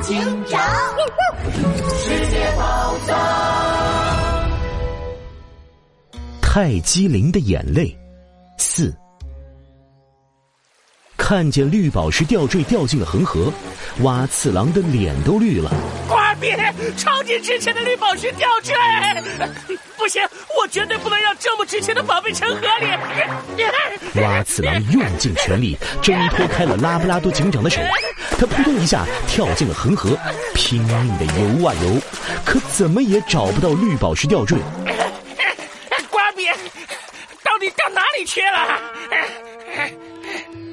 警长，世界宝藏。泰姬陵的眼泪四。看见绿宝石吊坠掉进了恒河，蛙次郎的脸都绿了。瓜比，超级值钱的绿宝石吊坠！不行，我绝对不能让这么值钱的宝贝沉河里！蛙次郎用尽全力挣 脱开了拉布拉多警长的手，他扑通一下跳进了恒河，拼命的游啊游，可怎么也找不到绿宝石吊坠。瓜比，到底到哪里去了？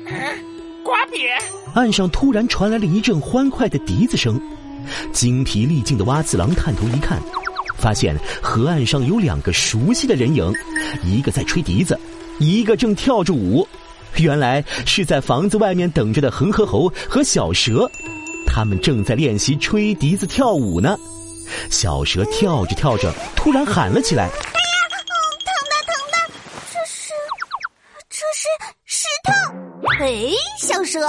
瓜比，岸上突然传来了一阵欢快的笛子声，精疲力尽的蛙次郎探头一看，发现河岸上有两个熟悉的人影，一个在吹笛子，一个正跳着舞。原来是在房子外面等着的恒河猴和小蛇，他们正在练习吹笛子跳舞呢。小蛇跳着跳着，突然喊了起来。哎呀，疼的疼的，这是，这是石头！”哎，小蛇，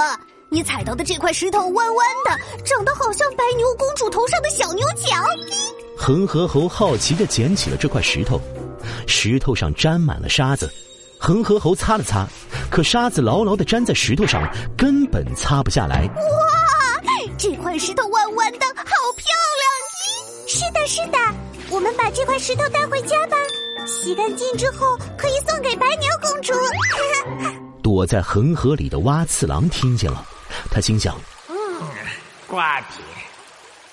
你踩到的这块石头弯弯的，长得好像白牛公主头上的小牛角。恒河猴好奇的捡起了这块石头，石头上沾满了沙子。恒河猴擦了擦，可沙子牢牢的粘在石头上，根本擦不下来。哇，这块石头弯弯的，好漂亮！是的，是的，我们把这块石头带回家吧，洗干净之后可以送给白牛公主。躲在恒河里的蛙次郎听见了，他心想：“嗯，瓜皮，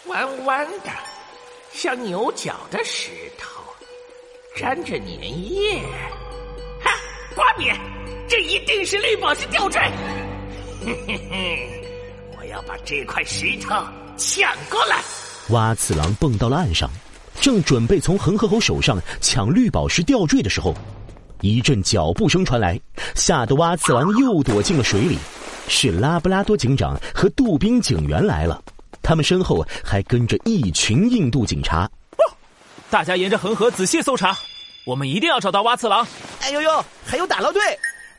弯弯的，像牛角的石头，沾着粘液。哈，瓜皮，这一定是绿宝石吊坠。嘿 嘿嘿，我要把这块石头抢过来。”蛙次郎蹦到了岸上，正准备从恒河猴手上抢绿宝石吊坠的时候。一阵脚步声传来，吓得蛙次郎又躲进了水里。是拉布拉多警长和杜宾警员来了，他们身后还跟着一群印度警察。大家沿着恒河仔细搜查，我们一定要找到蛙次郎。哎呦呦，还有打捞队，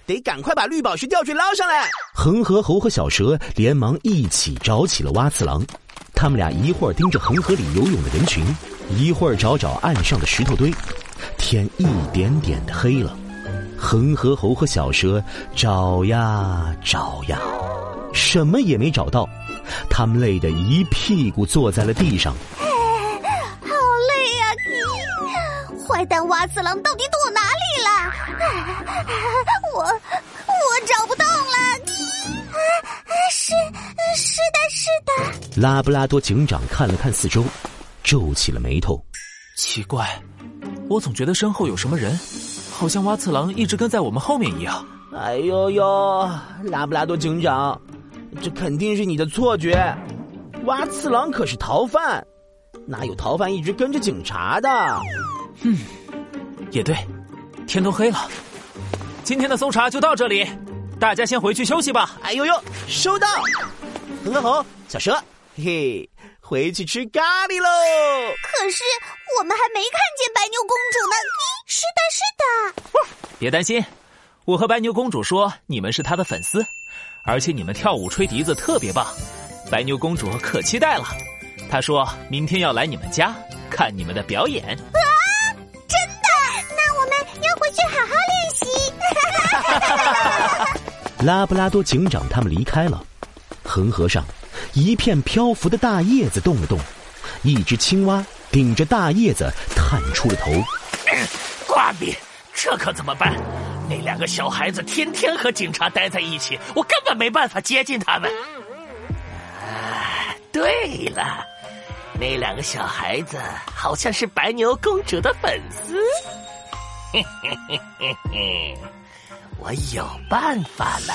得赶快把绿宝石吊坠捞上来！恒河猴和小蛇连忙一起找起了蛙次郎，他们俩一会儿盯着恒河里游泳的人群，一会儿找找岸上的石头堆。天一点点的黑了，恒河猴和小蛇找呀找呀，什么也没找到，他们累得一屁股坐在了地上。好累呀！坏蛋蛙次郎到底躲哪里了？我我找不到了。是是的，是的。拉布拉多警长看了看四周，皱起了眉头。奇怪。我总觉得身后有什么人，好像蛙次郎一直跟在我们后面一样。哎呦呦，拉布拉多警长，这肯定是你的错觉。蛙次郎可是逃犯，哪有逃犯一直跟着警察的？嗯，也对。天都黑了，今天的搜查就到这里，大家先回去休息吧。哎呦呦，收到。恒河猴，小蛇，嘿嘿。回去吃咖喱喽！可是我我们还没看见白牛公主呢。是的，是的。别担心，我和白牛公主说你们是她的粉丝，而且你们跳舞吹笛子特别棒，白牛公主可期待了。她说明天要来你们家看你们的表演。啊，真的？那我们要回去好好练习。拉布拉多警长他们离开了，恒河上。一片漂浮的大叶子动了动，一只青蛙顶着大叶子探出了头。瓜比，这可怎么办？那两个小孩子天天和警察待在一起，我根本没办法接近他们。啊，对了，那两个小孩子好像是白牛公主的粉丝。嘿嘿嘿嘿，我有办法了。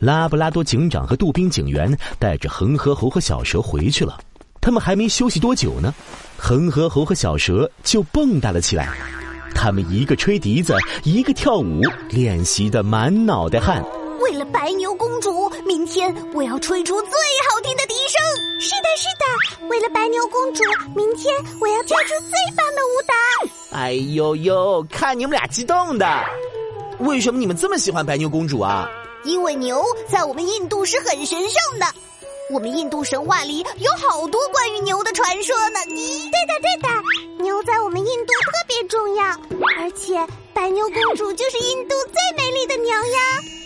拉布拉多警长和杜宾警员带着恒河猴和小蛇回去了。他们还没休息多久呢，恒河猴和小蛇就蹦跶了起来。他们一个吹笛子，一个跳舞，练习的满脑袋汗。为了白牛公主，明天我要吹出最好听的笛声。是的，是的，为了白牛公主，明天我要跳出最棒的舞蹈。哎呦呦，看你们俩激动的！为什么你们这么喜欢白牛公主啊？因为牛在我们印度是很神圣的。我们印度神话里有好多关于牛的传说呢。咦对的，对的，牛在我们印度特别重要，而且白牛公主就是印度最美丽的牛呀。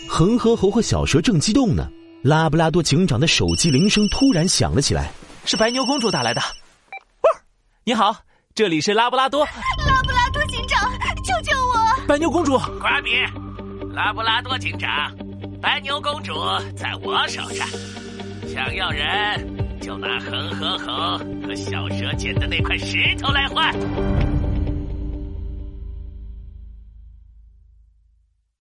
恒河猴和小蛇正激动呢，拉布拉多警长的手机铃声突然响了起来，是白牛公主打来的。你好，这里是拉布拉多。拉布拉多警长，救救我！白牛公主，瓜比，拉布拉多警长，白牛公主在我手上。想要人，就拿恒河猴和小蛇捡的那块石头来换。